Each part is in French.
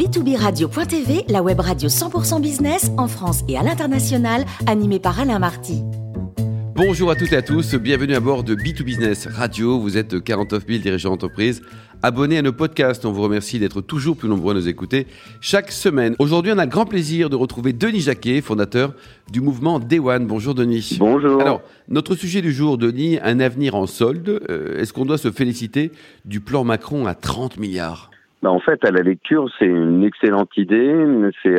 b2b-radio.tv, la web radio 100% business en France et à l'international, animée par Alain Marty. Bonjour à toutes et à tous, bienvenue à bord de B2Business Radio. Vous êtes 49 000 dirigeants d'entreprise abonnés à nos podcasts. On vous remercie d'être toujours plus nombreux à nous écouter chaque semaine. Aujourd'hui, on a le grand plaisir de retrouver Denis Jacquet, fondateur du mouvement Day One. Bonjour Denis. Bonjour. Alors, notre sujet du jour, Denis, un avenir en solde. Euh, est-ce qu'on doit se féliciter du plan Macron à 30 milliards? Bah, en fait, à la lecture, c'est une excellente idée. C'est,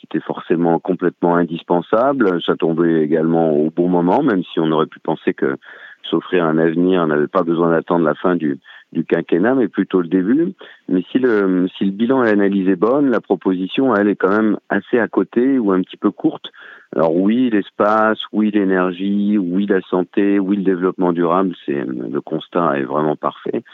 c'était forcément complètement indispensable. Ça tombait également au bon moment, même si on aurait pu penser que s'offrir un avenir n'avait pas besoin d'attendre la fin du, du quinquennat, mais plutôt le début. Mais si le, si le bilan et l'analyse est bonne, la proposition, elle est quand même assez à côté ou un petit peu courte. Alors oui, l'espace, oui, l'énergie, oui, la santé, oui, le développement durable, c'est le constat est vraiment parfait.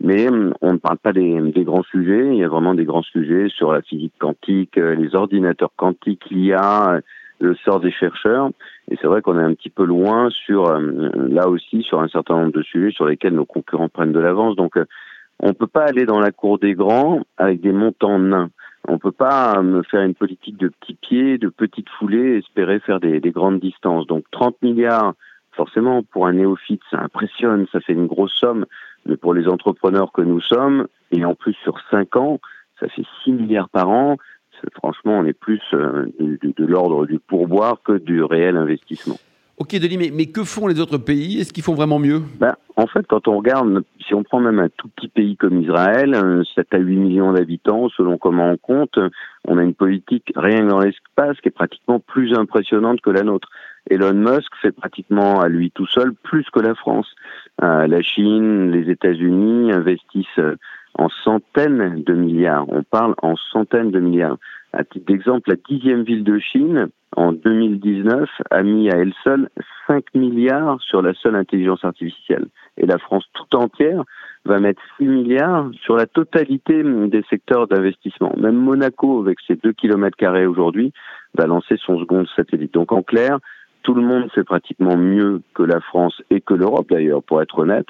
Mais hum, on ne parle pas des, des, grands sujets. Il y a vraiment des grands sujets sur la physique quantique, euh, les ordinateurs quantiques, l'IA, le sort des chercheurs. Et c'est vrai qu'on est un petit peu loin sur, là aussi, sur un certain nombre de sujets sur lesquels nos concurrents prennent de l'avance. Donc, euh, on ne peut pas aller dans la cour des grands avec des montants nains. On ne peut pas me faire une politique de petits pieds, de petites foulées, espérer faire des, des grandes distances. Donc 30 milliards, forcément, pour un néophyte, ça impressionne, ça fait une grosse somme. Mais pour les entrepreneurs que nous sommes, et en plus sur 5 ans, ça fait 6 milliards par an. Franchement, on est plus euh, de, de, l'ordre du pourboire que du réel investissement. Ok, Denis, mais, mais que font les autres pays? Est-ce qu'ils font vraiment mieux? Ben, En fait, quand on regarde, si on prend même un tout petit pays comme Israël, 7 à 8 millions d'habitants, selon comment on compte, on a une politique rien dans l'espace qui est pratiquement plus impressionnante que la nôtre. Elon Musk fait pratiquement à lui tout seul plus que la France. Euh, la Chine, les États-Unis investissent euh, en centaines de milliards. On parle en centaines de milliards. À titre d'exemple, la dixième ville de Chine, en 2019, a mis à elle seule 5 milliards sur la seule intelligence artificielle. Et la France tout entière va mettre 6 milliards sur la totalité des secteurs d'investissement. Même Monaco, avec ses 2 km carrés aujourd'hui, va lancer son second satellite. Donc en clair, tout le monde fait pratiquement mieux que la France et que l'Europe d'ailleurs, pour être honnête.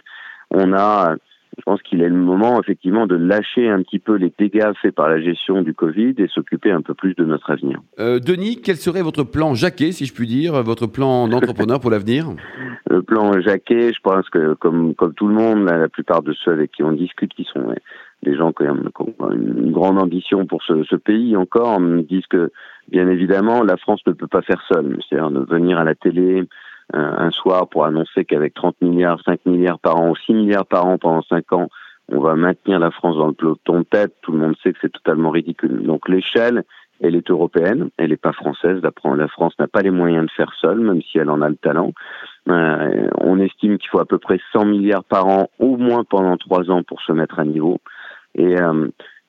On a, je pense qu'il est le moment effectivement de lâcher un petit peu les dégâts faits par la gestion du Covid et s'occuper un peu plus de notre avenir. Euh, Denis, quel serait votre plan Jacquet, si je puis dire, votre plan d'entrepreneur pour l'avenir? Le plan Jacquet, je pense que comme, comme tout le monde, la plupart de ceux avec qui on discute, qui sont des gens qui ont une grande ambition pour ce, ce pays encore, me disent que bien évidemment, la France ne peut pas faire seule. C'est-à-dire de venir à la télé euh, un soir pour annoncer qu'avec 30 milliards, 5 milliards par an ou 6 milliards par an pendant 5 ans, on va maintenir la France dans le peloton de tête. Tout le monde sait que c'est totalement ridicule. Donc l'échelle, elle est européenne, elle n'est pas française. La France n'a pas les moyens de faire seule, même si elle en a le talent. Euh, on estime qu'il faut à peu près 100 milliards par an, au moins pendant trois ans, pour se mettre à niveau. Et euh,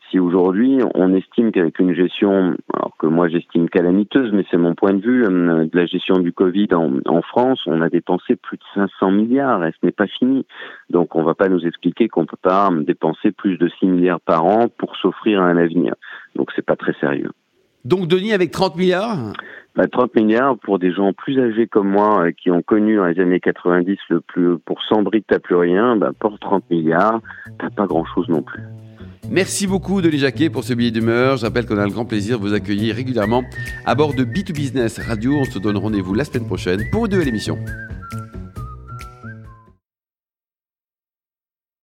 si aujourd'hui on estime qu'avec une gestion, alors que moi j'estime calamiteuse, mais c'est mon point de vue, euh, de la gestion du Covid en, France, on a dépensé plus de 500 milliards et ce n'est pas fini. Donc on ne va pas nous expliquer qu'on peut pas dépenser plus de 6 milliards par an pour s'offrir un avenir. Donc c'est pas très sérieux. Donc Denis avec 30 milliards? 30 bah, milliards pour des gens plus âgés comme moi euh, qui ont connu dans les années 90 le plus pour 100 briques t'as plus rien, bah, pour 30 milliards t'as pas grand chose non plus. Merci beaucoup Denis Jacquet pour ce billet d'humeur. Je rappelle qu'on a le grand plaisir de vous accueillir régulièrement à bord de B2Business Radio. On se donne rendez-vous la semaine prochaine pour une nouvelle émission.